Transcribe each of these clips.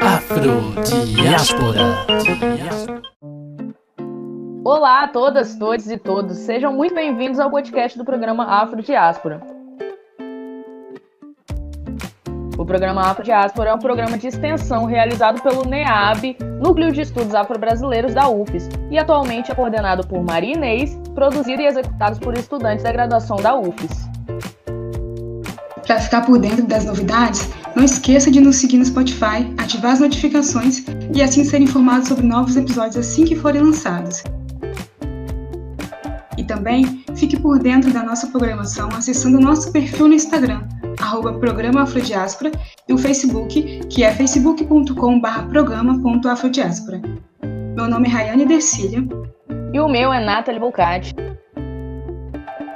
Afrodiáspora. Olá a todas, todos e todos. Sejam muito bem-vindos ao podcast do programa Afrodiáspora. O programa Afrodiáspora é um programa de extensão realizado pelo NEAB, Núcleo de Estudos Afro-Brasileiros da UFES, e atualmente é coordenado por Maria Inês, produzido e executado por estudantes da graduação da UFES. Para ficar por dentro das novidades, não esqueça de nos seguir no Spotify, ativar as notificações e assim ser informado sobre novos episódios assim que forem lançados. E também fique por dentro da nossa programação acessando o nosso perfil no Instagram, arroba Programa e o Facebook, que é facebook.com.br programa.afrodiáspora. Meu nome é Rayane Dercília. E o meu é Nathalie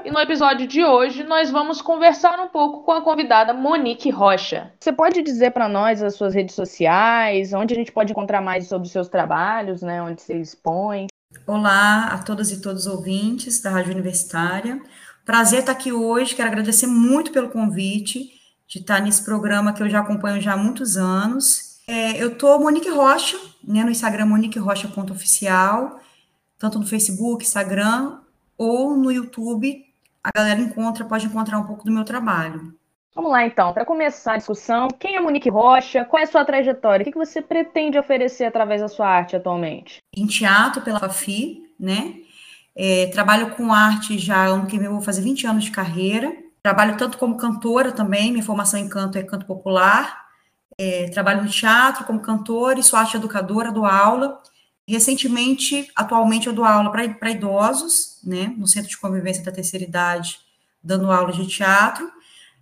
Bulcati no episódio de hoje nós vamos conversar um pouco com a convidada Monique Rocha. Você pode dizer para nós as suas redes sociais, onde a gente pode encontrar mais sobre os seus trabalhos, né, onde você expõe? Olá a todas e todos os ouvintes da Rádio Universitária. Prazer estar aqui hoje, quero agradecer muito pelo convite de estar nesse programa que eu já acompanho já há muitos anos. É, eu tô Monique Rocha, né, no Instagram moniquerocha.oficial, tanto no Facebook, Instagram ou no YouTube a galera encontra, pode encontrar um pouco do meu trabalho. Vamos lá então, para começar a discussão, quem é Monique Rocha? Qual é a sua trajetória? O que você pretende oferecer através da sua arte atualmente? Em teatro pela FAFI, né? É, trabalho com arte já ano que vem vou fazer 20 anos de carreira. Trabalho tanto como cantora também, minha formação em canto é canto popular. É, trabalho no teatro como cantora e sou arte educadora, dou aula. Recentemente, atualmente, eu dou aula para idosos, né, no Centro de Convivência da Terceira Idade, dando aula de teatro.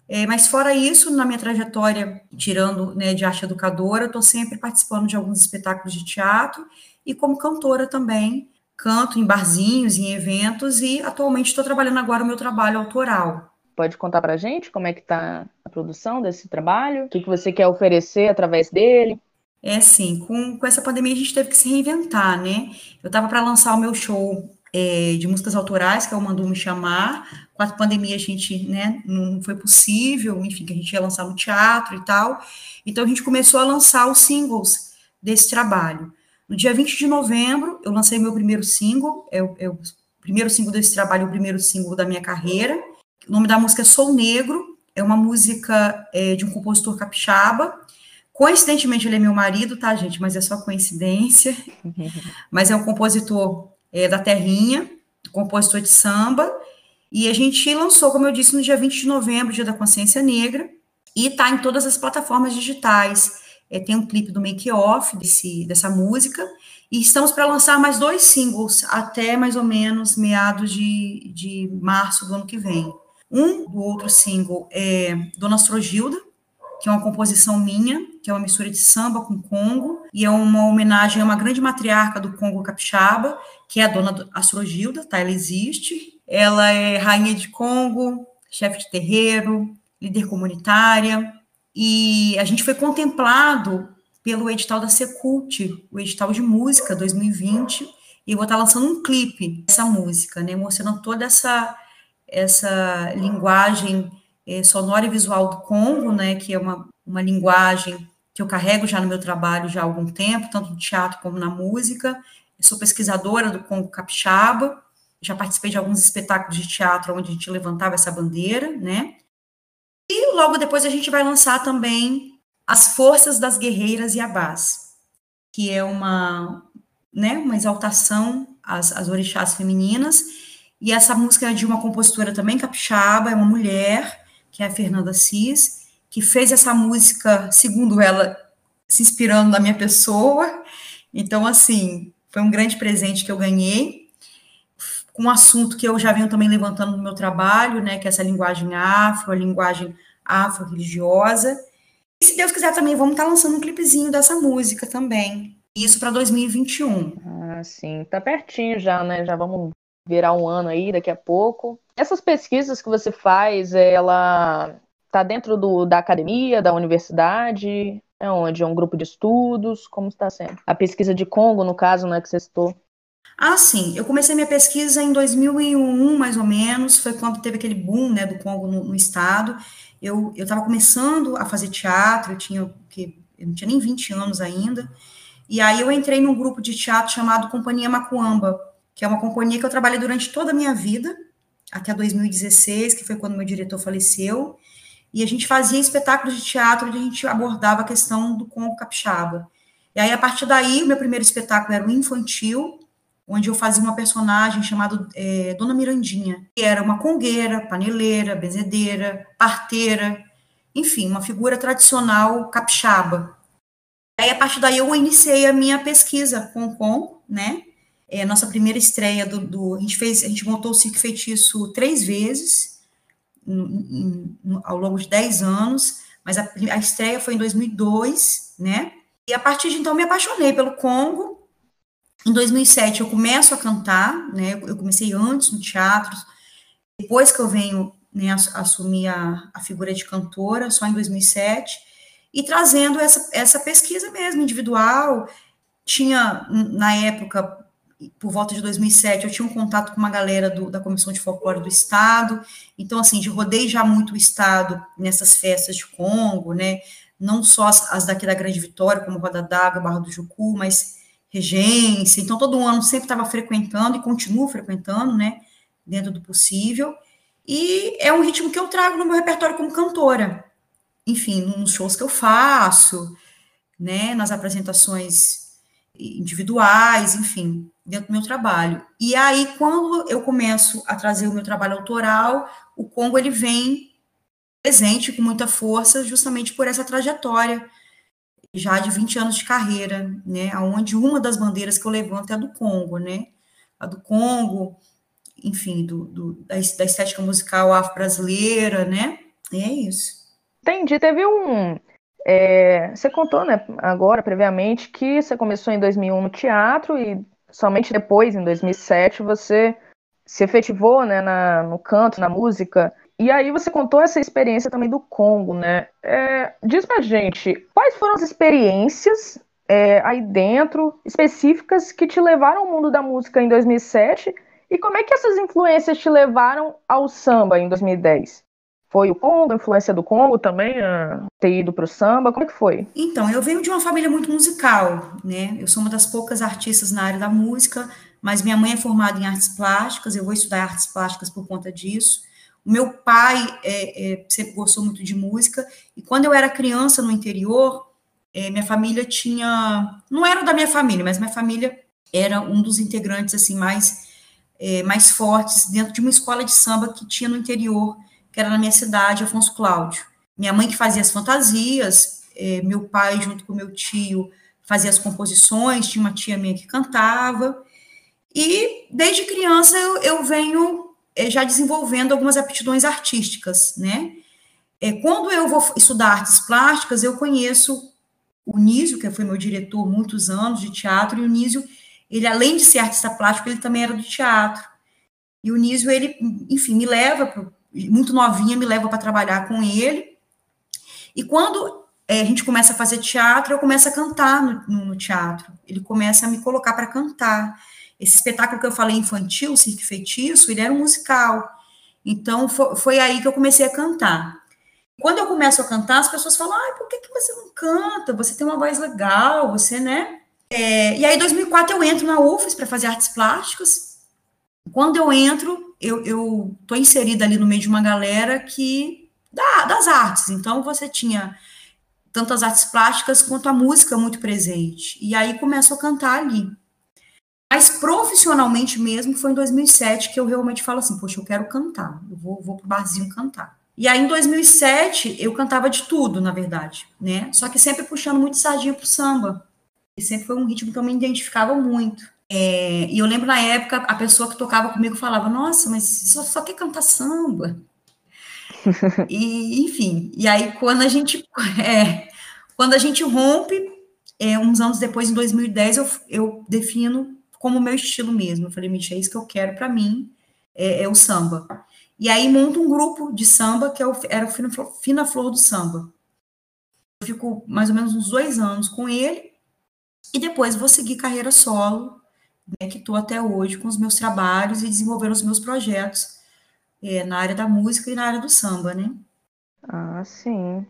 É, mas fora isso, na minha trajetória, tirando né, de arte educadora, estou sempre participando de alguns espetáculos de teatro e como cantora também, canto em barzinhos, em eventos e atualmente estou trabalhando agora o meu trabalho autoral. Pode contar para gente como é que está a produção desse trabalho? O que, que você quer oferecer através dele? É assim, com, com essa pandemia a gente teve que se reinventar, né? Eu estava para lançar o meu show é, de músicas autorais, que é o Mandou Me Chamar. Com a pandemia a gente, né, não foi possível, enfim, que a gente ia lançar no teatro e tal. Então a gente começou a lançar os singles desse trabalho. No dia 20 de novembro, eu lancei meu primeiro single, é o, é o primeiro single desse trabalho, o primeiro single da minha carreira. O nome da música é Sou Negro, é uma música é, de um compositor capixaba, Coincidentemente, ele é meu marido, tá, gente? Mas é só coincidência. Mas é um compositor é, da Terrinha, compositor de samba. E a gente lançou, como eu disse, no dia 20 de novembro, Dia da Consciência Negra, e tá em todas as plataformas digitais. É, tem um clipe do make-off dessa música. E estamos para lançar mais dois singles até mais ou menos meados de, de março do ano que vem. Um do outro single é Dona Astrogilda, que é uma composição minha, que é uma mistura de samba com Congo, e é uma homenagem a uma grande matriarca do Congo capixaba, que é a dona Astrogilda, tá? Ela existe. Ela é rainha de Congo, chefe de terreiro, líder comunitária, e a gente foi contemplado pelo edital da Secult, o edital de música 2020, e eu vou estar lançando um clipe dessa música, né, mostrando toda essa essa linguagem é, sonora e visual do Congo, né, que é uma, uma linguagem que eu carrego já no meu trabalho já há algum tempo, tanto no teatro como na música. Eu sou pesquisadora do Congo Capixaba, já participei de alguns espetáculos de teatro onde a gente levantava essa bandeira, né? E logo depois a gente vai lançar também As Forças das Guerreiras e Abás, que é uma, né, uma exaltação às, às orixás femininas. E essa música é de uma compositora também capixaba, é uma mulher, que é a Fernanda Cis, que fez essa música, segundo ela, se inspirando na minha pessoa. Então, assim, foi um grande presente que eu ganhei, com um assunto que eu já venho também levantando no meu trabalho, né, que é essa linguagem afro, a linguagem afro-religiosa. E se Deus quiser também, vamos estar lançando um clipezinho dessa música também. Isso para 2021. Ah, sim, tá pertinho já, né? Já vamos virar um ano aí daqui a pouco. Essas pesquisas que você faz, ela está dentro do, da academia, da universidade? É onde? É um grupo de estudos? Como está sendo? A pesquisa de Congo, no caso, né, que você citou. Ah, sim. Eu comecei minha pesquisa em 2001, mais ou menos. Foi quando teve aquele boom, né, do Congo no, no estado. Eu estava começando a fazer teatro, eu tinha que eu não tinha nem 20 anos ainda. E aí eu entrei num grupo de teatro chamado Companhia Macuamba, que é uma companhia que eu trabalhei durante toda a minha vida, até 2016, que foi quando meu diretor faleceu. E a gente fazia espetáculos de teatro onde a gente abordava a questão do Congo Capixaba. E aí, a partir daí, o meu primeiro espetáculo era o infantil, onde eu fazia uma personagem chamada é, Dona Mirandinha, que era uma congueira, paneleira, benzedeira, parteira, enfim, uma figura tradicional capixaba. Aí, a partir daí, eu iniciei a minha pesquisa com o Congo, né? É, nossa primeira estreia do, do, a gente fez, a gente montou o Circo Feitiço três vezes no, no, ao longo de dez anos, mas a, a estreia foi em 2002, né? E a partir de então me apaixonei pelo Congo em 2007 eu começo a cantar, né? Eu comecei antes no teatro, depois que eu venho né, assumir a, a figura de cantora, só em 2007, e trazendo essa, essa pesquisa mesmo, individual. Tinha, na época, por volta de 2007, eu tinha um contato com uma galera do, da Comissão de Folclore do Estado, então, assim, de rodei já muito o Estado nessas festas de Congo, né, não só as, as daqui da Grande Vitória, como Roda d'Água, Barra do Jucu, mas regência, então todo ano sempre estava frequentando e continuo frequentando, né, dentro do possível, e é um ritmo que eu trago no meu repertório como cantora, enfim, nos shows que eu faço, né, nas apresentações individuais, enfim, dentro do meu trabalho. E aí, quando eu começo a trazer o meu trabalho autoral, o Congo, ele vem presente com muita força, justamente por essa trajetória já de 20 anos de carreira, né, onde uma das bandeiras que eu levanto é a do Congo, né, a do Congo, enfim, do, do da, da, estética musical afro-brasileira, né, e é isso. Entendi, teve um, é, você contou, né, agora, previamente, que você começou em 2001 no teatro e somente depois, em 2007, você se efetivou, né, na, no canto, na música, e aí você contou essa experiência também do Congo, né? É, diz pra gente, quais foram as experiências é, aí dentro, específicas, que te levaram ao mundo da música em 2007 e como é que essas influências te levaram ao samba em 2010? Foi o Congo, a influência do Congo também, a ter ido para o samba? Como é que foi? Então, eu venho de uma família muito musical, né? Eu sou uma das poucas artistas na área da música, mas minha mãe é formada em artes plásticas, eu vou estudar artes plásticas por conta disso. O meu pai é, é, sempre gostou muito de música, e quando eu era criança no interior, é, minha família tinha. Não era da minha família, mas minha família era um dos integrantes assim mais, é, mais fortes dentro de uma escola de samba que tinha no interior, que era na minha cidade, Afonso Cláudio. Minha mãe que fazia as fantasias, é, meu pai, junto com meu tio, fazia as composições, tinha uma tia minha que cantava. E desde criança eu, eu venho é, já desenvolvendo algumas aptidões artísticas, né? É, quando eu vou estudar artes plásticas, eu conheço o Nísio, que foi meu diretor muitos anos de teatro, e o Nísio, ele além de ser artista plástico, ele também era do teatro. E o Nísio, ele, enfim, me leva, muito novinha, me leva para trabalhar com ele. E quando é, a gente começa a fazer teatro, eu começo a cantar no, no, no teatro. Ele começa a me colocar para cantar. Esse espetáculo que eu falei infantil, Circo Feitiço, ele era um musical. Então, foi, foi, aí que eu comecei a cantar. Quando eu começo a cantar, as pessoas falam, ah, por que, que você não canta? Você tem uma voz legal, você, né? É, e aí, em 2004, eu entro na UFES para fazer artes plásticas. Quando eu entro, eu, eu tô inserida ali no meio de uma galera que... Da, das artes. Então, você tinha tanto as artes plásticas quanto a música muito presente. E aí, começo a cantar ali. Mas profissionalmente mesmo foi em 2007 que eu realmente falo assim, poxa, eu quero cantar, eu vou, vou pro barzinho cantar. E aí em 2007 eu cantava de tudo, na verdade, né? Só que sempre puxando muito sardinha pro samba. E sempre foi um ritmo que eu me identificava muito. É, e eu lembro na época, a pessoa que tocava comigo falava, nossa, mas só, só quer cantar samba. e, enfim, e aí quando a gente, é, quando a gente rompe, é, uns anos depois, em 2010, eu, eu defino como meu estilo mesmo. Eu falei, Mitch, é isso que eu quero para mim, é, é, o samba. E aí monto um grupo de samba que é o, era o Fina, Fina Flor do Samba. Eu fico mais ou menos uns dois anos com ele, e depois vou seguir carreira solo, né, que estou até hoje com os meus trabalhos e desenvolvendo os meus projetos é, na área da música e na área do samba, né? Ah, sim.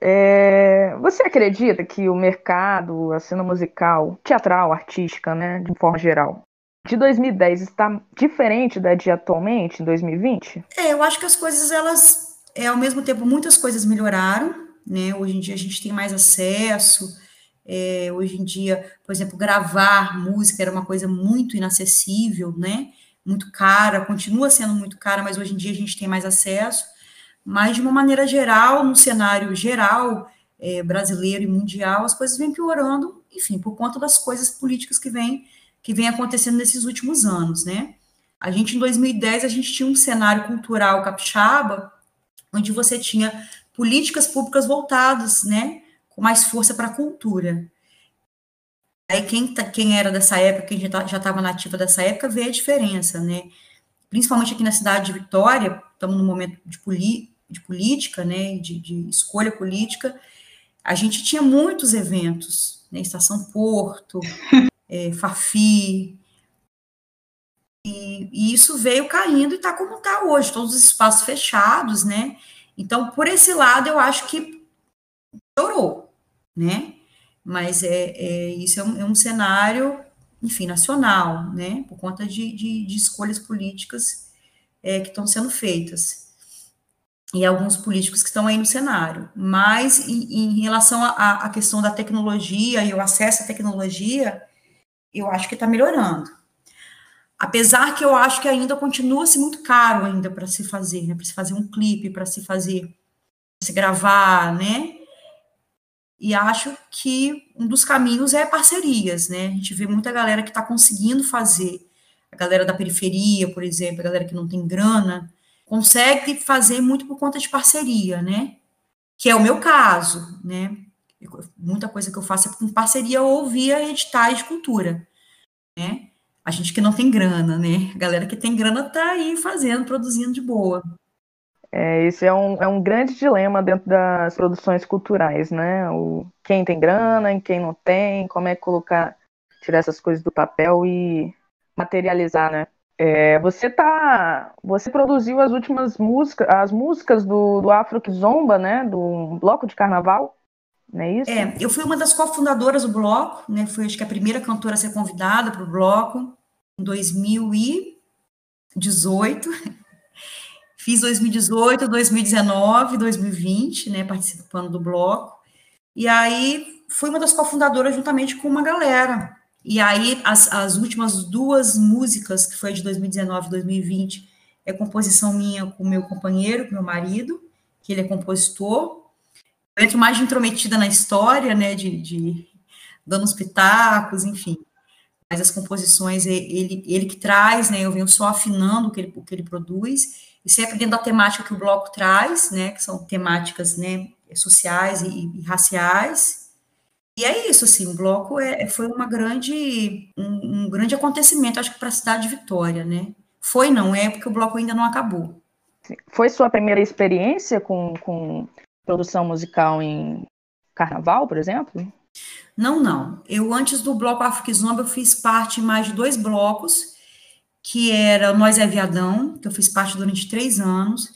É, você acredita que o mercado, a cena musical, teatral, artística, né, de forma geral, de 2010 está diferente da de atualmente, em 2020? É, eu acho que as coisas, elas, é, ao mesmo tempo, muitas coisas melhoraram, né? Hoje em dia a gente tem mais acesso. É, hoje em dia, por exemplo, gravar música era uma coisa muito inacessível, né? Muito cara, continua sendo muito cara, mas hoje em dia a gente tem mais acesso. Mas, de uma maneira geral, no cenário geral, é, brasileiro e mundial, as coisas vêm piorando, enfim, por conta das coisas políticas que vêm que vem acontecendo nesses últimos anos, né? A gente, em 2010, a gente tinha um cenário cultural capixaba, onde você tinha políticas públicas voltadas, né, com mais força para a cultura. Aí quem, tá, quem era dessa época, quem já estava nativa dessa época, vê a diferença, né? Principalmente aqui na cidade de Vitória, estamos num momento de, poli, de política, né, de, de, escolha política, a gente tinha muitos eventos, né, Estação Porto, é, Fafi, e, e, isso veio caindo e está como está hoje, todos os espaços fechados, né, então, por esse lado, eu acho que piorou, né? Mas é, é isso é um, é um, cenário, enfim, nacional, né? Por conta de, de, de escolhas políticas é, que estão sendo feitas. E alguns políticos que estão aí no cenário. Mas, em, em relação à questão da tecnologia e o acesso à tecnologia, eu acho que está melhorando. Apesar que eu acho que ainda continua-se muito caro ainda para se fazer, né? Para se fazer um clipe, para se fazer, se gravar, né? E acho que um dos caminhos é parcerias, né? A gente vê muita galera que está conseguindo fazer, a galera da periferia, por exemplo, a galera que não tem grana, consegue fazer muito por conta de parceria, né? Que é o meu caso, né? muita coisa que eu faço é com parceria ou via editais de cultura, né? a gente que não tem grana, né? A galera que tem grana tá aí fazendo, produzindo de boa. É, esse é um, é um grande dilema dentro das produções culturais, né? O, quem tem grana, e quem não tem, como é colocar, tirar essas coisas do papel e materializar, né? É, você tá, você produziu as últimas músicas, as músicas do, do Afro que Zomba, né? Do bloco de carnaval, não é isso? É, eu fui uma das cofundadoras do bloco, né? Fui acho que a primeira cantora a ser convidada para o bloco em 2018. Fiz 2018, 2019, 2020, né, participando do bloco. E aí fui uma das cofundadoras juntamente com uma galera. E aí as, as últimas duas músicas, que foi de 2019 e 2020, é composição minha com meu companheiro, com meu marido, que ele é compositor. Eu entro mais intrometida na história, né, de, de dando os pitacos, enfim mas as composições ele, ele que traz, né? Eu venho só afinando o que ele, o que ele produz, e sempre dentro da temática que o bloco traz, né? Que são temáticas, né? Sociais e, e raciais. E é isso, assim, o bloco é, foi uma grande, um, um grande acontecimento, acho que para a cidade de Vitória, né? Foi, não é, porque o bloco ainda não acabou. Foi sua primeira experiência com, com produção musical em carnaval, por exemplo? Não, não. Eu, antes do bloco África Zomba, eu fiz parte mais de dois blocos, que era Nós é Viadão, que eu fiz parte durante três anos,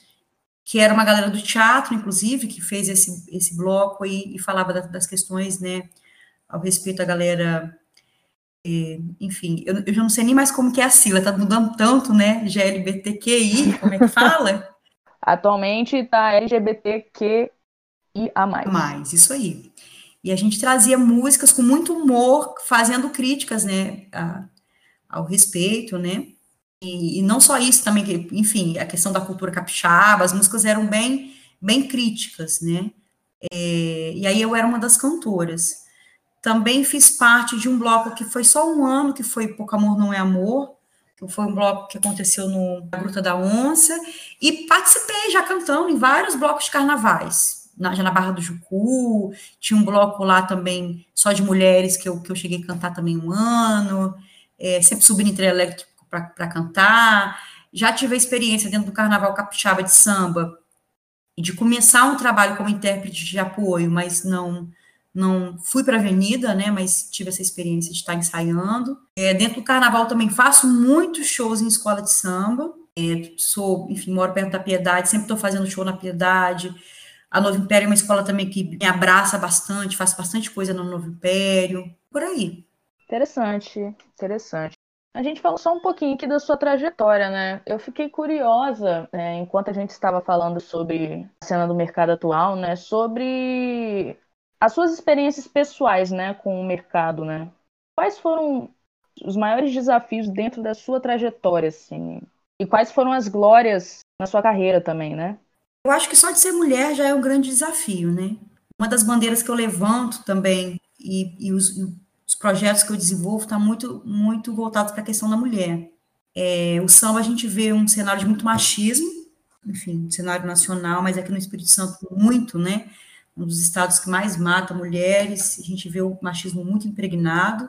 que era uma galera do teatro, inclusive, que fez esse, esse bloco e, e falava da, das questões, né, ao respeito da galera, é, enfim, eu, eu, já não sei nem mais como que é a sigla, tá mudando tanto, né, GLBTQI, como é que fala? Atualmente tá LGBTQIA+. Mais, isso aí. E a gente trazia músicas com muito humor, fazendo críticas, né, a, ao respeito, né? E, não só isso também, que, enfim, a questão da cultura capixaba, as músicas eram bem, bem críticas, né? É, e aí eu era uma das cantoras. Também fiz parte de um bloco que foi só um ano, que foi Pouco Amor Não É Amor, que foi um bloco que aconteceu no Gruta da Onça, e participei já cantando em vários blocos de carnavais na, já na Barra do Jucu, tinha um bloco lá também só de mulheres que eu, que eu cheguei a cantar também um ano, é, sempre subindo elétrico para cantar. Já tive a experiência dentro do Carnaval Capixaba de Samba, de começar um trabalho como intérprete de apoio, mas não não fui para a avenida, né, mas tive essa experiência de estar ensaiando. É, dentro do carnaval também faço muitos shows em escola de samba. É, sou, enfim, moro perto da Piedade, sempre estou fazendo show na Piedade. A Novo Império é uma escola também que me abraça bastante, faço bastante coisa no Novo Império, por aí. Interessante, interessante. A gente falou só um pouquinho aqui da sua trajetória, né? Eu fiquei curiosa, é, enquanto a gente estava falando sobre a cena do mercado atual, né? Sobre as suas experiências pessoais, né, com o mercado, né? Quais foram os maiores desafios dentro da sua trajetória, assim? E quais foram as glórias na sua carreira também, né? Eu acho que só de ser mulher já é um grande desafio, né? Uma das bandeiras que eu levanto também e, e os, projetos que eu desenvolvo está muito, muito voltados para a questão da mulher. É, o samba a gente vê um cenário de muito machismo, enfim, cenário nacional, mas aqui no Espírito Santo muito, né? um dos estados que mais mata mulheres, a gente vê o machismo muito impregnado,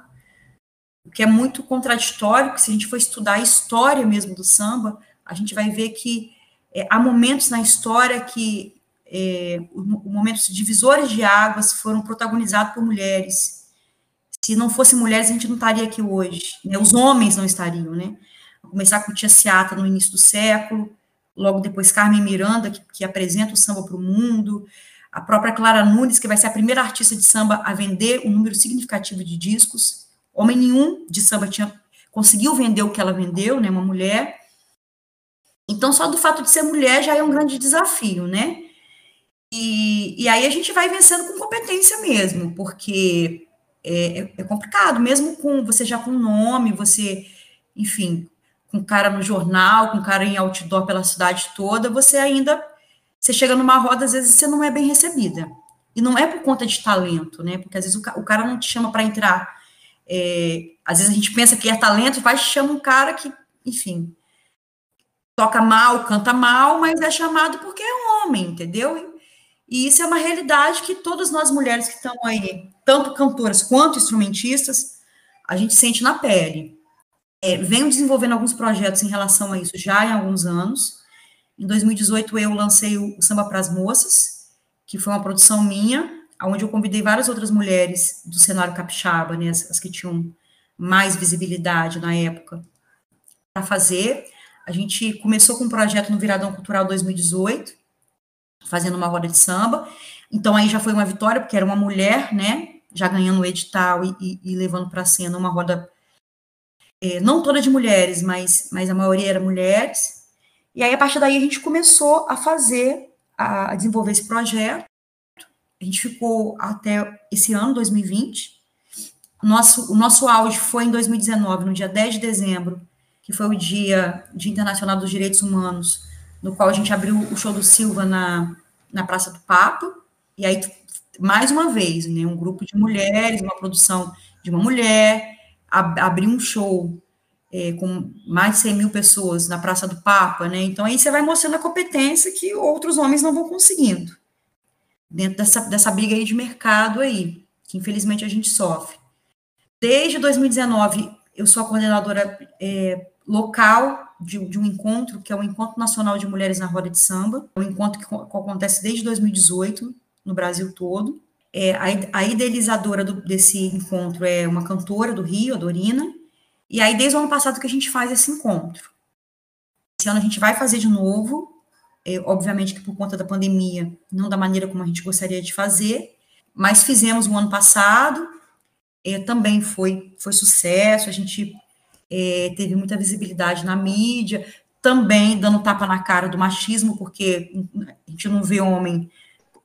o que é muito contraditório, porque se a gente for estudar a história mesmo do samba, a gente vai ver que é, há momentos na história que é, momentos divisores de águas foram protagonizados por mulheres. Se não fossem mulheres, a gente não estaria aqui hoje. Né? Os homens não estariam, né? Começar com Tia Seata no início do século, logo depois Carmen Miranda, que, que apresenta o samba para o mundo, a própria Clara Nunes, que vai ser a primeira artista de samba a vender um número significativo de discos. Homem nenhum de samba tinha conseguiu vender o que ela vendeu, né, uma mulher. Então, só do fato de ser mulher já é um grande desafio, né? E, e aí a gente vai vencendo com competência mesmo, porque é, é, é complicado, mesmo com você já com nome, você, enfim, com cara no jornal, com cara em outdoor pela cidade toda, você ainda você chega numa roda, às vezes você não é bem recebida. E não é por conta de talento, né? Porque às vezes o, o cara não te chama para entrar. É, às vezes a gente pensa que é talento, vai chama um cara que, enfim, toca mal, canta mal, mas é chamado porque é um homem, entendeu? E isso é uma realidade que todas nós mulheres que estão aí, tanto cantoras quanto instrumentistas, a gente sente na pele. É, venho desenvolvendo alguns projetos em relação a isso já em alguns anos. Em 2018, eu lancei o Samba para as Moças, que foi uma produção minha, onde eu convidei várias outras mulheres do cenário capixaba, né, as, as que tinham mais visibilidade na época, para fazer. A gente começou com um projeto no Viradão Cultural 2018, fazendo uma roda de samba. Então, aí já foi uma vitória, porque era uma mulher, né, já ganhando o edital e, e, e levando para a cena uma roda, é, não toda de mulheres, mas, mas a maioria era mulheres. E aí, a partir daí, a gente começou a fazer, a desenvolver esse projeto. A gente ficou até esse ano, 2020. Nosso, o nosso auge foi em 2019, no dia 10 de dezembro, que foi o Dia, dia Internacional dos Direitos Humanos, no qual a gente abriu o show do Silva na, na Praça do Papa. E aí, mais uma vez, né, um grupo de mulheres, uma produção de uma mulher, ab abriu um show é, com mais de 100 mil pessoas na Praça do Papa, né? Então aí você vai mostrando a competência que outros homens não vão conseguindo dentro dessa, dessa briga aí de mercado aí, que infelizmente a gente sofre. Desde 2019, eu sou a coordenadora é, local de, de, um encontro, que é o Encontro Nacional de Mulheres na Roda de Samba, um encontro que, que acontece desde 2018 no Brasil todo. É, a, a idealizadora do, desse encontro é uma cantora do Rio, a Dorina, e aí, desde o ano passado que a gente faz esse encontro. Esse ano a gente vai fazer de novo, é, obviamente que por conta da pandemia, não da maneira como a gente gostaria de fazer, mas fizemos no ano passado, é, também foi, foi sucesso, a gente é, teve muita visibilidade na mídia, também dando tapa na cara do machismo, porque a gente não vê homem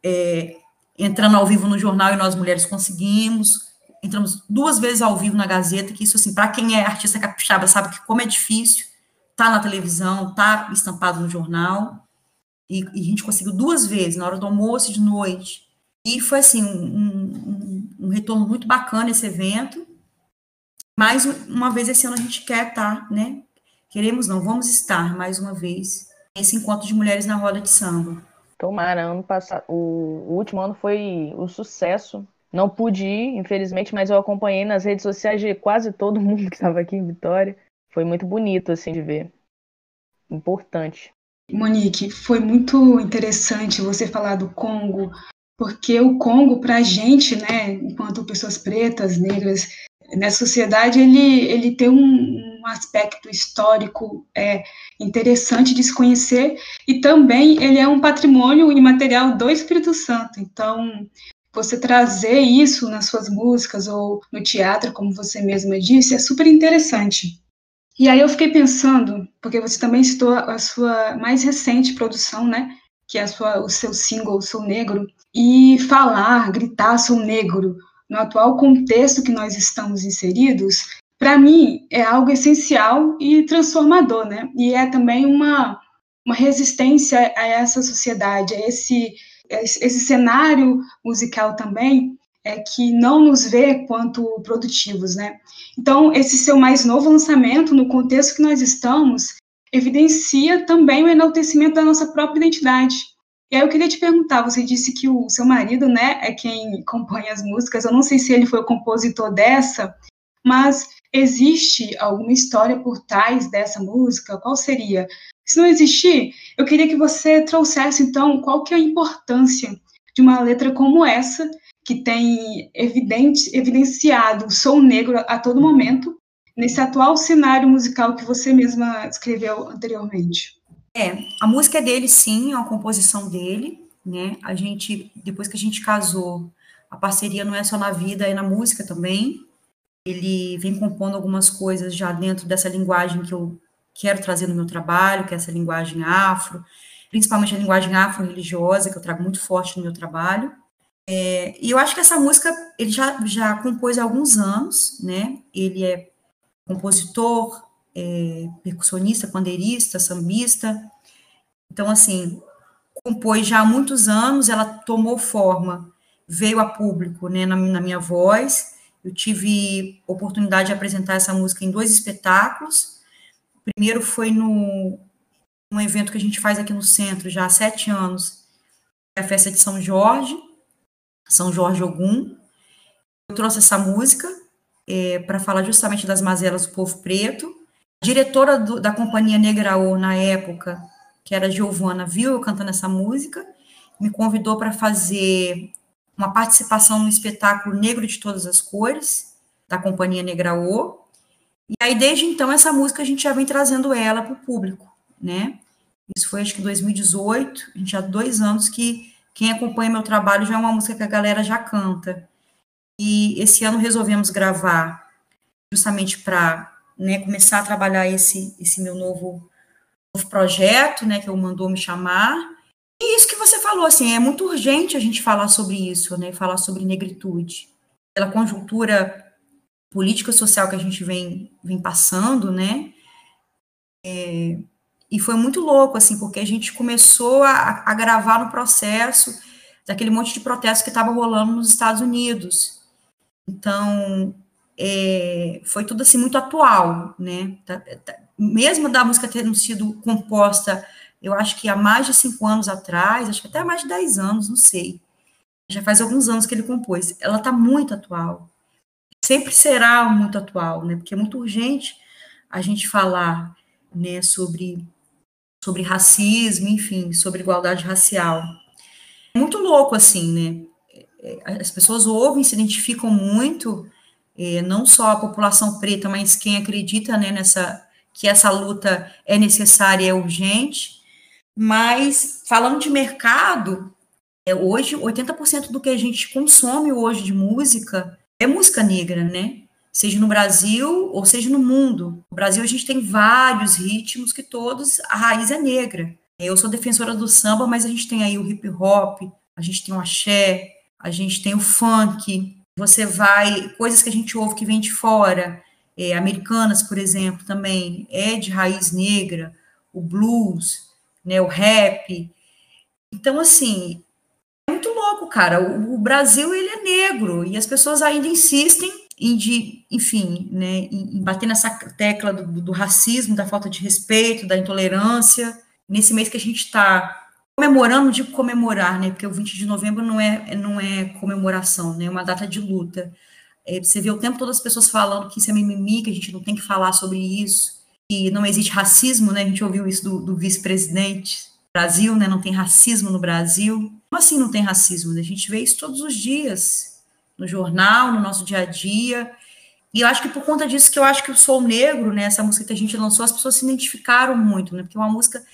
é, entrando ao vivo no jornal e nós mulheres conseguimos. Entramos duas vezes ao vivo na Gazeta, que isso, assim, para quem é artista capixaba, sabe que como é difícil, tá na televisão, tá estampado no jornal, e, e a gente conseguiu duas vezes, na hora do almoço e de noite, e foi, assim, um, um, um retorno muito bacana esse evento, mais uma vez esse ano a gente quer estar, tá, né, queremos não, vamos estar mais uma vez nesse encontro de mulheres na roda de samba. Tomara, ano passado, o, o último ano foi um sucesso, não pude ir, infelizmente, mas eu acompanhei nas redes sociais de quase todo mundo que estava aqui em Vitória. Foi muito bonito, assim, de ver. Importante. Monique, foi muito interessante você falar do Congo, porque o Congo, para a gente, né, enquanto pessoas pretas, negras, nessa sociedade, ele, ele tem um, um aspecto histórico é, interessante de se conhecer, e também ele é um patrimônio imaterial do Espírito Santo. Então, você trazer isso nas suas músicas ou no teatro, como você mesma disse, é super interessante. E aí eu fiquei pensando, porque você também citou a sua mais recente produção, né? Que é sua, o seu single, Sou Negro, e falar, gritar Sou Negro, no atual contexto que nós estamos inseridos, para mim é algo essencial e transformador, né? E é também uma, uma resistência a essa sociedade, a esse, esse cenário musical também, é que não nos vê quanto produtivos, né? Então, esse seu mais novo lançamento, no contexto que nós estamos, evidencia também o enaltecimento da nossa própria identidade. E aí eu queria te perguntar, você disse que o seu marido, né, é quem compõe as músicas, eu não sei se ele foi o compositor dessa, mas existe alguma história por trás dessa música? Qual seria? Se não existir, eu queria que você trouxesse, então, qual que é a importância de uma letra como essa, que tem evidente, evidenciado o som negro a todo momento, nesse atual cenário musical que você mesma escreveu anteriormente. É, a música é dele, sim, é uma composição dele, né? A gente, depois que a gente casou, a parceria não é só na vida, é na música também. Ele vem compondo algumas coisas já dentro dessa linguagem que eu quero trazer no meu trabalho, que é essa linguagem afro, principalmente a linguagem afro-religiosa, que eu trago muito forte no meu trabalho. É, e eu acho que essa música ele já, já compôs há alguns anos, né? Ele é compositor, é, percussionista, pandeirista, sambista. Então, assim, compôs já há muitos anos, ela tomou forma, veio a público, né, na, na minha voz. Eu tive oportunidade de apresentar essa música em dois espetáculos. O primeiro foi no um evento que a gente faz aqui no centro já há sete anos, é a festa de São Jorge, são Jorge Ogum. Eu trouxe essa música é, para falar justamente das mazelas do povo preto. A diretora do, da companhia Negraô, na época, que era Giovana, viu eu cantando essa música, me convidou para fazer uma participação no espetáculo Negro de Todas as Cores, da companhia Negraô. E aí, desde então, essa música a gente já vem trazendo ela para o público, né? Isso foi, acho que, em 2018, a gente já há dois anos que quem acompanha meu trabalho já é uma música que a galera já canta. E esse ano resolvemos gravar justamente para né, começar a trabalhar esse, esse meu novo, novo projeto, né, que eu mandou me chamar. E isso que você falou, assim, é muito urgente a gente falar sobre isso, né, falar sobre negritude. Pela conjuntura política e social que a gente vem, vem passando, né, é, e foi muito louco, assim, porque a gente começou a, a gravar no processo daquele monte de protestos que estava rolando nos Estados Unidos. Então, é, foi tudo assim muito atual, né? Tá, tá, mesmo da música tendo sido composta, eu acho que há mais de cinco anos atrás, acho que até mais de dez anos, não sei. Já faz alguns anos que ele compôs. Ela está muito atual. Sempre será muito atual, né? Porque é muito urgente a gente falar, né, sobre sobre racismo, enfim, sobre igualdade racial. É muito louco, assim, né? É, as pessoas ouvem, se identificam muito, é, não só a população preta, mas quem acredita né, nessa que essa luta é necessária, é urgente. Mas, falando de mercado, é, hoje, 80% do que a gente consome hoje de música é música negra, né? seja no Brasil ou seja no mundo. No Brasil a gente tem vários ritmos que todos a raiz é negra. Eu sou defensora do samba, mas a gente tem aí o hip hop, a gente tem o axé, a gente tem o funk. Você vai coisas que a gente ouve que vem de fora, é, americanas, por exemplo, também é de raiz negra, o blues, né, o rap. Então assim, é muito louco, cara. O, o Brasil ele é negro e as pessoas ainda insistem em, de, enfim, né, em, bater nessa tecla do, do, racismo, da falta de respeito, da intolerância. Nesse mês que a gente está comemorando, digo comemorar, né, porque o 20 de novembro não é, não é comemoração, né, é uma data de luta. É, você vê o tempo todo as pessoas falando que isso é mimimi, que a gente não tem que falar sobre isso, que não existe racismo, né, a gente ouviu isso do, do vice-presidente Brasil, né, não tem racismo no Brasil. Como assim não tem racismo? A gente vê isso todos os dias, no jornal, no nosso dia a dia. E eu acho que por conta disso que eu acho que o Sou Negro, né, essa música que a gente lançou, as pessoas se identificaram muito, né? Porque é uma música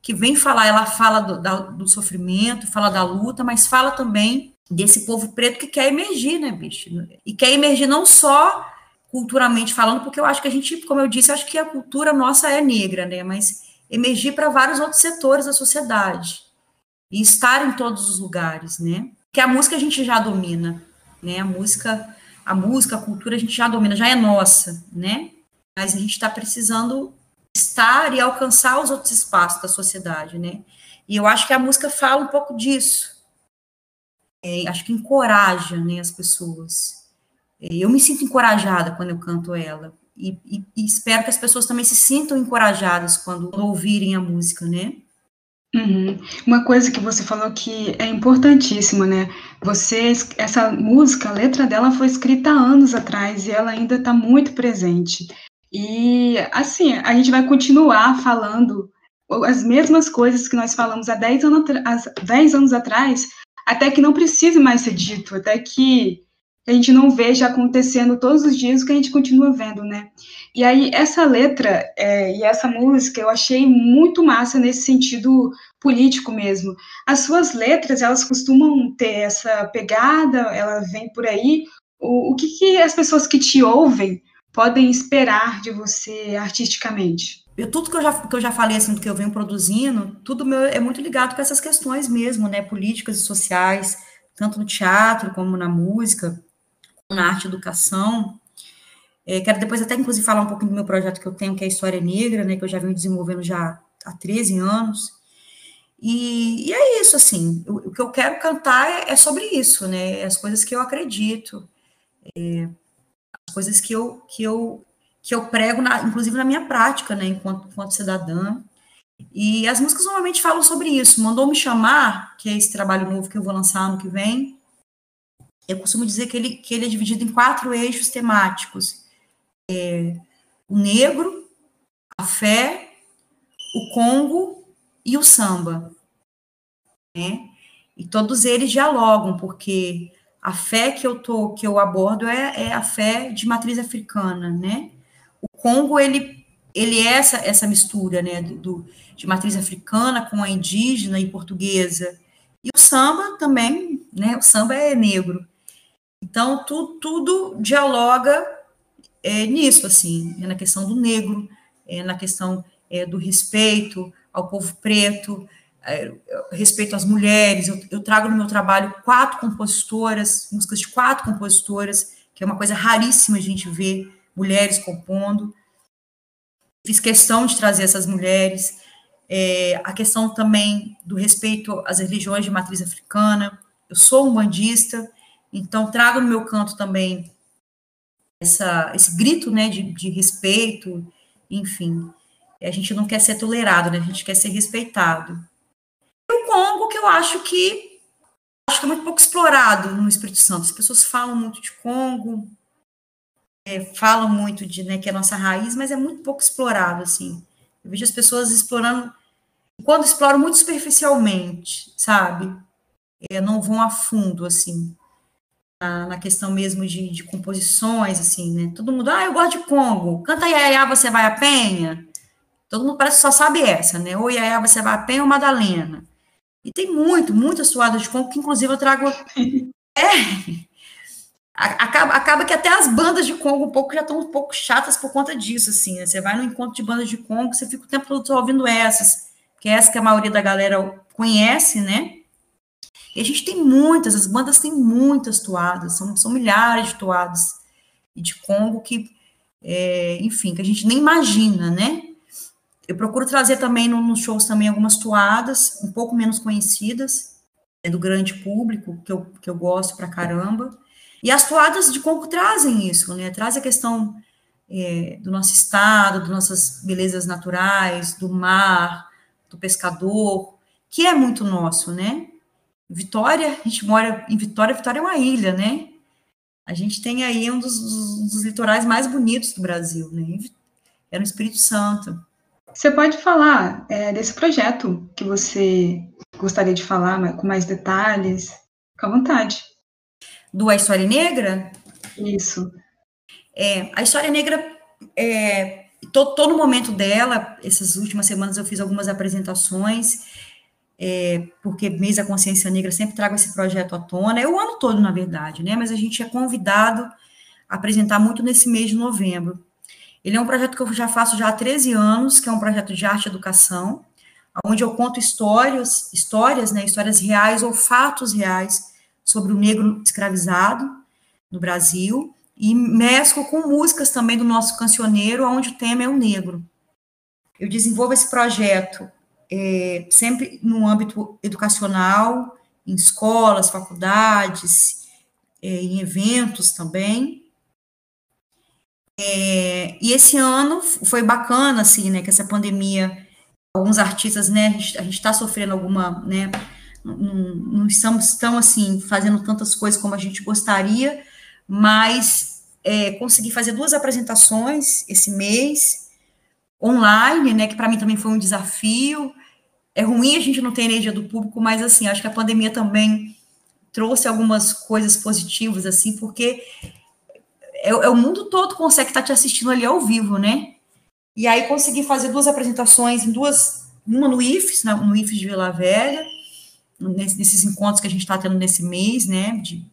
que vem falar, ela fala do, da, do sofrimento, fala da luta, mas fala também desse povo preto que quer emergir, né, bicho? E quer emergir não só culturalmente falando, porque eu acho que a gente, como eu disse, acho que a cultura nossa é negra, né? Mas emergir para vários outros setores da sociedade e estar em todos os lugares, né? Que a música a gente já domina, né? A música, a música, a cultura a gente já domina, já é nossa, né? Mas a gente está precisando estar e alcançar os outros espaços da sociedade, né? E eu acho que a música fala um pouco disso. É, acho que encoraja, né, as pessoas. É, eu me sinto encorajada quando eu canto ela. E, e, e, espero que as pessoas também se sintam encorajadas quando ouvirem a música, né? Uhum. Uma coisa que você falou que é importantíssima, né? Você, essa música, a letra dela foi escrita há anos atrás e ela ainda está muito presente. E, assim, a gente vai continuar falando as mesmas coisas que nós falamos há 10 anos, 10 anos atrás, até que não precise mais ser dito, até que a gente não veja acontecendo todos os dias o que a gente continua vendo, né? E aí, essa letra é, e essa música eu achei muito massa nesse sentido político mesmo. As suas letras, elas costumam ter essa pegada, ela vem por aí. O, o que, que as pessoas que te ouvem podem esperar de você artisticamente? Eu, tudo que eu, já, que eu já falei, assim, do que eu venho produzindo, tudo meu é muito ligado com essas questões mesmo, né, políticas e sociais, tanto no teatro como na música, na arte educação. É, quero depois até, inclusive, falar um pouquinho do meu projeto que eu tenho, que é a História Negra, né, que eu já venho desenvolvendo já há 13 anos. E, e é isso, assim, o, o, que eu quero cantar é, é, sobre isso, né, é as coisas que eu acredito. É, coisas que eu, que eu, que eu prego, na, inclusive na minha prática, né, enquanto, enquanto cidadã. E as músicas normalmente falam sobre isso. Mandou me chamar, que é esse trabalho novo que eu vou lançar ano que vem. Eu costumo dizer que ele, que ele é dividido em quatro eixos temáticos: é, o negro, a fé, o Congo e o samba. Né? E todos eles dialogam, porque a fé que eu tô, que eu abordo é, é a fé de matriz africana, né? O Congo ele ele é essa, essa mistura, né, do, de matriz africana com a indígena e portuguesa. E o samba também, né, o samba é negro. Então, tu, tudo dialoga é, nisso, assim, é na questão do negro, é na questão é, do respeito ao povo preto, é, respeito às mulheres, eu, eu, trago no meu trabalho quatro compositoras, músicas de quatro compositoras, que é uma coisa raríssima a gente ver mulheres compondo. Fiz questão de trazer essas mulheres. É, a questão também do respeito às religiões de matriz africana. Eu sou um bandista, então trago no meu canto também essa, esse grito né, de, de respeito, enfim. A gente não quer ser tolerado, né? a gente quer ser respeitado o Congo, que eu acho que acho que é muito pouco explorado no Espírito Santo. As pessoas falam muito de Congo, é, falam muito de né, que é a nossa raiz, mas é muito pouco explorado, assim. Eu vejo as pessoas explorando, quando exploram muito superficialmente, sabe? É, não vão a fundo, assim, na, questão mesmo de, de, composições, assim, né? Todo mundo, ah, eu gosto de Congo, canta Yaya, você vai a penha. Todo mundo parece que só sabe essa, né? Ou Yaya, você vai a penha ou Madalena. E tem muito, muitas toadas de congo que, inclusive, eu trago. É. Acaba, acaba que até as bandas de Congo um pouco já estão um pouco chatas por conta disso, assim. Né? Você vai no encontro de bandas de Congo, você fica o tempo todo ouvindo essas, que é essa que a maioria da galera conhece, né? E a gente tem muitas, as bandas têm muitas toadas, são, são milhares de toadas de Congo que, é, enfim, que a gente nem imagina, né? Eu procuro trazer também no, nos shows também algumas toadas um pouco menos conhecidas, é do grande público, que eu, que eu gosto pra caramba. E as toadas de conco trazem isso, né? Traz a questão é, do nosso estado, das nossas belezas naturais, do mar, do pescador, que é muito nosso, né? Vitória, a gente mora em Vitória, Vitória é uma ilha, né? A gente tem aí um dos, dos, dos litorais mais bonitos do Brasil, né? É no Espírito Santo. Você pode falar é, desse projeto que você gostaria de falar com mais detalhes, fica à vontade. Do A História Negra? Isso. É, a História Negra, é, todo, todo momento dela, essas últimas semanas eu fiz algumas apresentações, é, porque mês da consciência negra sempre trago esse projeto à tona, é o ano todo, na verdade, né? Mas a gente é convidado a apresentar muito nesse mês de novembro. Ele é um projeto que eu já faço já há 13 anos, que é um projeto de arte e educação, onde eu conto histórias, histórias, né, histórias reais ou fatos reais sobre o negro escravizado no Brasil, e mesclo com músicas também do nosso cancioneiro, onde o tema é o negro. Eu desenvolvo esse projeto é, sempre no âmbito educacional, em escolas, faculdades, é, em eventos também. É, e esse ano foi bacana, assim, né, que essa pandemia, alguns artistas, né, a gente está sofrendo alguma, né, não, não, estamos tão, assim, fazendo tantas coisas como a gente gostaria, mas é, consegui fazer duas apresentações esse mês, online, né, que para mim também foi um desafio, é ruim a gente não ter energia do público, mas, assim, acho que a pandemia também trouxe algumas coisas positivas, assim, porque é, é, o mundo todo consegue estar te assistindo ali ao vivo, né? E aí consegui fazer duas apresentações em duas, uma no IFES, no IFES de Vila Velha, nesses encontros que a gente está tendo nesse mês, né, de,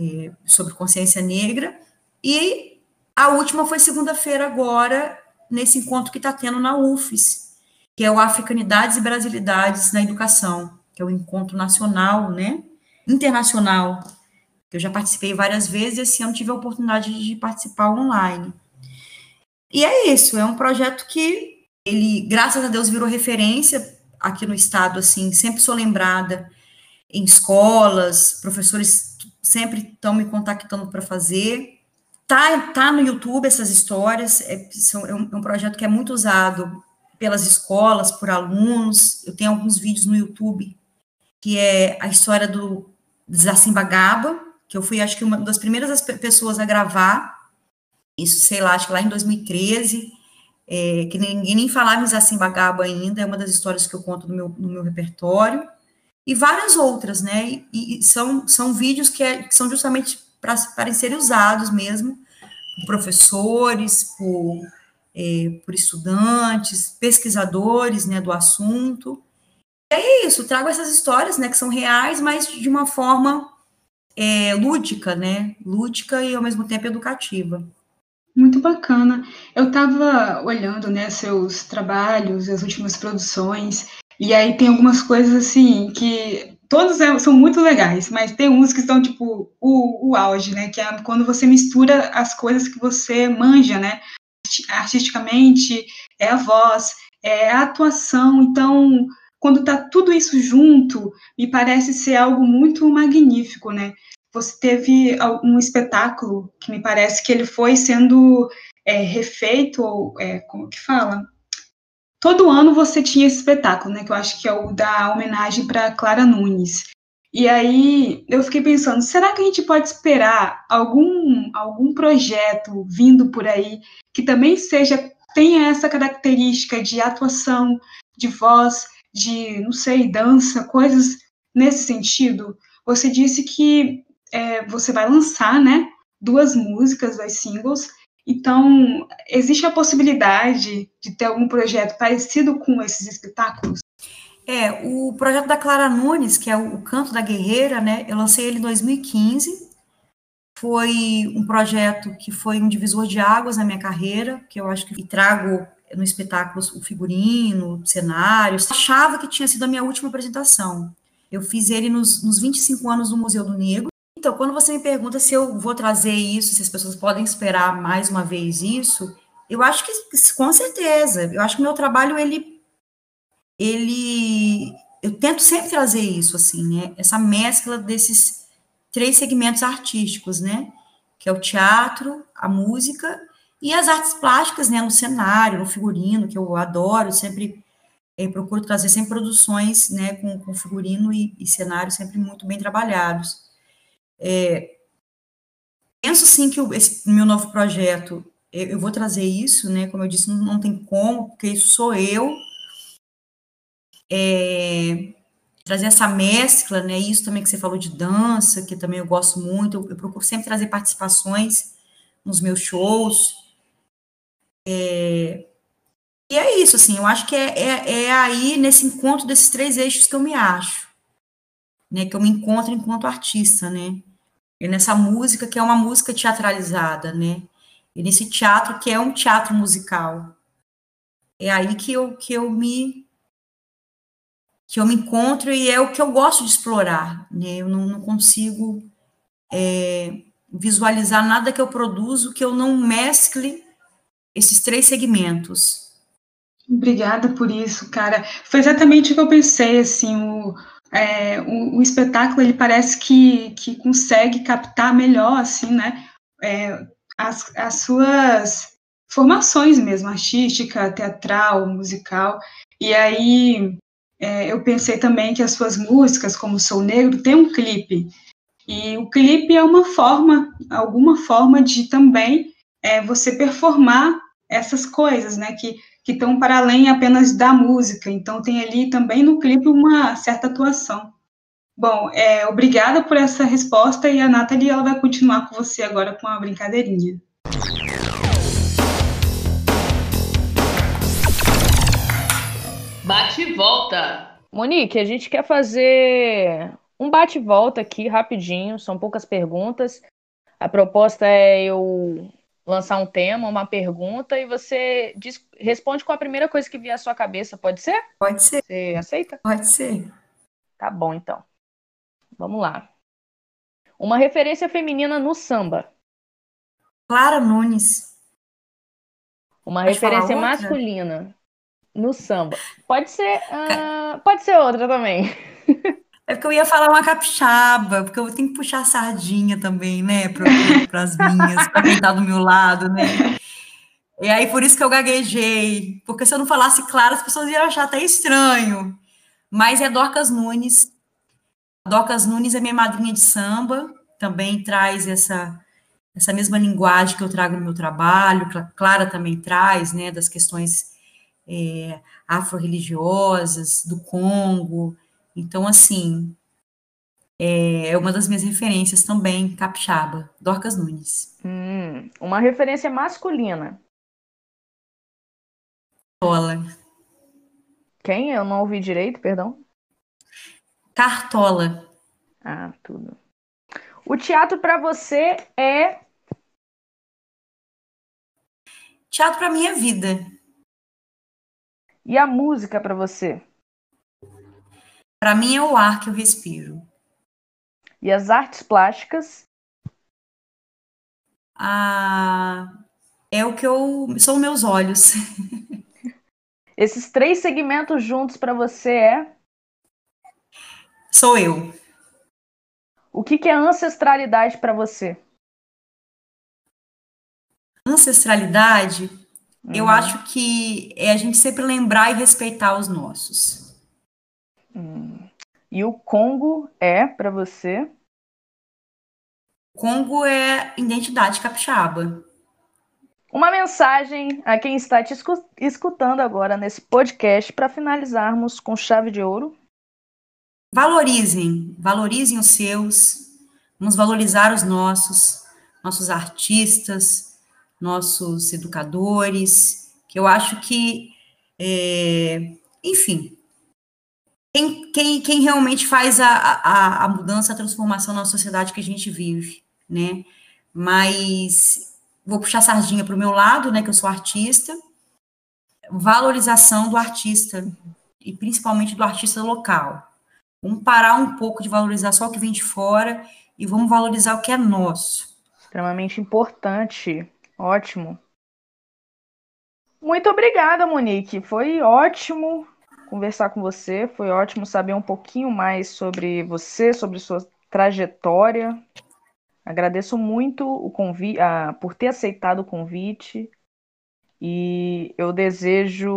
é, sobre consciência negra, e a última foi segunda-feira agora, nesse encontro que está tendo na UFES, que é o Africanidades e Brasilidades na Educação, que é o encontro nacional, né, internacional eu já participei várias vezes e esse ano tive a oportunidade de participar online. E é isso, é um projeto que ele, graças a Deus, virou referência aqui no estado, assim, sempre sou lembrada em escolas, professores sempre estão me contactando para fazer. Tá, tá no YouTube essas histórias, é, são, é, um, é um projeto que é muito usado pelas escolas, por alunos. Eu tenho alguns vídeos no YouTube que é a história do Zacimbagaba, que eu fui, acho que, uma das primeiras pessoas a gravar, isso, sei lá, acho que lá em 2013, é, que ninguém nem falava em Zacimbagaba ainda, é uma das histórias que eu conto no meu, no meu repertório, e várias outras, né, e, e são, são vídeos que, é, que são justamente para serem usados mesmo, por professores, por, é, por estudantes, pesquisadores, né, do assunto, e é isso, trago essas histórias, né, que são reais, mas de uma forma é, lúdica, né? Lúdica e ao mesmo tempo educativa. Muito bacana. Eu estava olhando, né, seus trabalhos, as últimas produções, e aí tem algumas coisas assim que todos é, são muito legais, mas tem uns que estão tipo o, o auge, né? Que é quando você mistura as coisas que você manja, né? Artisticamente, é a voz, é a atuação. Então, quando tá tudo isso junto, me parece ser algo muito magnífico, né? Você teve um espetáculo que me parece que ele foi sendo é, refeito, ou é, como que fala? Todo ano você tinha esse espetáculo, né? Que eu acho que é o da homenagem para Clara Nunes. E aí eu fiquei pensando, será que a gente pode esperar algum algum projeto vindo por aí que também seja tenha essa característica de atuação, de voz, de, não sei, dança, coisas nesse sentido. Você disse que é, você vai lançar, né, duas músicas, dois singles. Então, existe a possibilidade de ter algum projeto parecido com esses espetáculos? É, o projeto da Clara Nunes, que é o Canto da Guerreira, né, eu lancei ele em 2015. Foi um projeto que foi um divisor de águas na minha carreira, que eu acho que trago no espetáculo o figurino, cenários. Achava que tinha sido a minha última apresentação. Eu fiz ele nos, nos 25 anos do Museu do Negro. Então, quando você me pergunta se eu vou trazer isso, se as pessoas podem esperar mais uma vez isso, eu acho que com certeza. Eu acho que meu trabalho, ele. ele eu tento sempre trazer isso, assim, né? Essa mescla desses três segmentos artísticos, né? Que é o teatro, a música e as artes plásticas, né, no cenário, no figurino, que eu adoro, sempre é, procuro trazer sempre produções, né, com, com figurino e, e cenário sempre muito bem trabalhados. É, penso sim que esse meu novo projeto, eu, eu, vou trazer isso, né, como eu disse, não, não tem como, porque isso sou eu. É, trazer essa mescla, né? Isso também que você falou de dança, que também eu gosto muito. Eu, eu procuro sempre trazer participações nos meus shows. É, e é isso, assim, eu acho que é, é, é, aí nesse encontro desses três eixos que eu me acho, né? Que eu me encontro enquanto artista, né? E nessa música que é uma música teatralizada, né? E nesse teatro que é um teatro musical. É aí que eu, que eu me que eu me encontro e é o que eu gosto de explorar. Né? Eu não, não consigo é, visualizar nada que eu produzo que eu não mescle esses três segmentos. Obrigada por isso, cara. Foi exatamente o que eu pensei, assim, o, é, o, o, espetáculo, ele parece que, que consegue captar melhor, assim, né, é, as, as suas formações mesmo, artística, teatral, musical, e aí é, eu pensei também que as suas músicas, como Sou Negro, tem um clipe. E o clipe é uma forma, alguma forma de também é, você performar essas coisas, né, que que estão para além apenas da música. Então tem ali também no clipe uma certa atuação. Bom, é, obrigada por essa resposta e a Nathalie ela vai continuar com você agora com uma brincadeirinha. Bate e volta. Monique, a gente quer fazer um bate e volta aqui rapidinho, são poucas perguntas. A proposta é eu lançar um tema, uma pergunta e você diz, responde com a primeira coisa que vier à sua cabeça, pode ser? Pode ser. Você aceita? Pode ser. Tá bom, então. Vamos lá. Uma referência feminina no samba. Clara Nunes. Uma Pode referência masculina no samba. Pode ser, uh, pode ser outra também. É porque eu ia falar uma capixaba, porque eu tenho que puxar a sardinha também, né, para as minhas, para quem está do meu lado, né. E aí, por isso que eu gaguejei, porque se eu não falasse claro, as pessoas iam achar até estranho. Mas é Dorcas Nunes. Dorcas Nunes é minha madrinha de samba, também traz essa, essa mesma linguagem que eu trago no meu trabalho, Clara também traz, né, das questões é, afro-religiosas, do Congo. Então, assim, é uma das minhas referências também, capixaba, Dorcas Nunes. Hum, uma referência masculina. Cartola. Quem? Eu não ouvi direito, perdão. Cartola. Ah, tudo. O teatro para você é Teatro para minha vida. E a música para você? Para mim é o ar que eu respiro. E as artes plásticas? Ah, é o que eu são meus olhos. Esses três segmentos juntos para você é? Sou eu. O que, que é ancestralidade para você? Ancestralidade Uhum. Eu acho que é a gente sempre lembrar e respeitar os nossos. Hum. E o Congo é para você? Congo é identidade capixaba. Uma mensagem a quem está te escutando agora nesse podcast para finalizarmos com chave de ouro. Valorizem, valorizem os seus, vamos valorizar os nossos, nossos artistas, nossos educadores, que eu acho que, é, enfim, quem, quem, quem, realmente faz a, a, a, mudança, a transformação na sociedade que a gente vive, né? Mas vou puxar a sardinha para o meu lado, né? Que eu sou artista, valorização do artista, e principalmente do artista local. Vamos parar um pouco de valorizar só o que vem de fora e vamos valorizar o que é nosso. Extremamente importante Ótimo. Muito obrigada, Monique. Foi ótimo conversar com você. Foi ótimo saber um pouquinho mais sobre você, sobre sua trajetória. Agradeço muito o convite, ah, por ter aceitado o convite. E eu desejo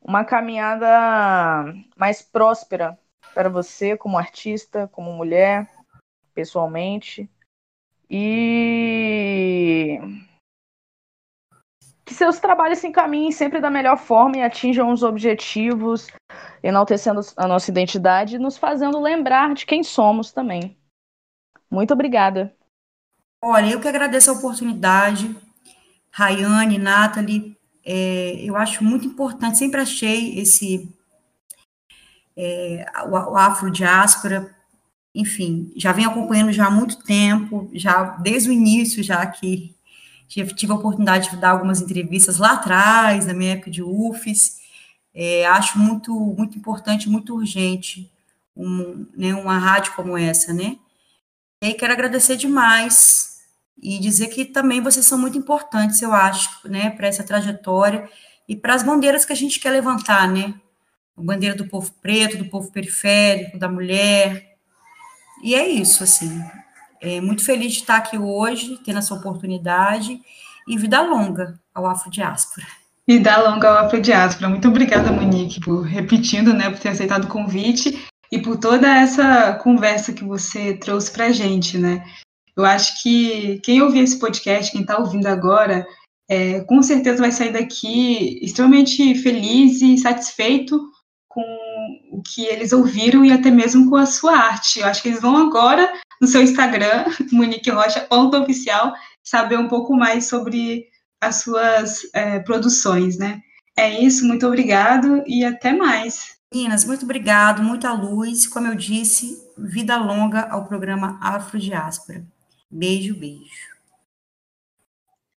uma caminhada mais próspera para você como artista, como mulher, pessoalmente. E que seus trabalhos se encaminhem sempre da melhor forma e atinjam os objetivos, enaltecendo a nossa identidade e nos fazendo lembrar de quem somos também. Muito obrigada. Olha, eu que agradeço a oportunidade, Rayane, Nathalie, é, eu acho muito importante, sempre achei esse, é, o, o afrodiáspora, enfim, já venho acompanhando já há muito tempo, já desde o início, já que tive a oportunidade de dar algumas entrevistas lá atrás, na minha época de UFES, é, acho muito, muito importante, muito urgente um, né, uma rádio como essa, né? E aí quero agradecer demais e dizer que também vocês são muito importantes, eu acho, né, para essa trajetória e para as bandeiras que a gente quer levantar, né? A bandeira do povo preto, do povo periférico, da mulher. E é isso, assim. É muito feliz de estar aqui hoje, tendo essa oportunidade, e vida longa ao Afrodiáspora. Vida longa ao Afrodiáspora. Muito obrigada, Monique, por repetindo, né, por ter aceitado o convite e por toda essa conversa que você trouxe para a gente, né? Eu acho que quem ouvir esse podcast, quem está ouvindo agora, é, com certeza vai sair daqui extremamente feliz e satisfeito com o que eles ouviram e até mesmo com a sua arte. Eu acho que eles vão agora no seu Instagram, moniquerocha.oficial, saber um pouco mais sobre as suas é, produções, né? É isso, muito obrigado e até mais. Meninas, muito obrigado, muita luz. Como eu disse, vida longa ao programa Afro Diáspora. Beijo, beijo.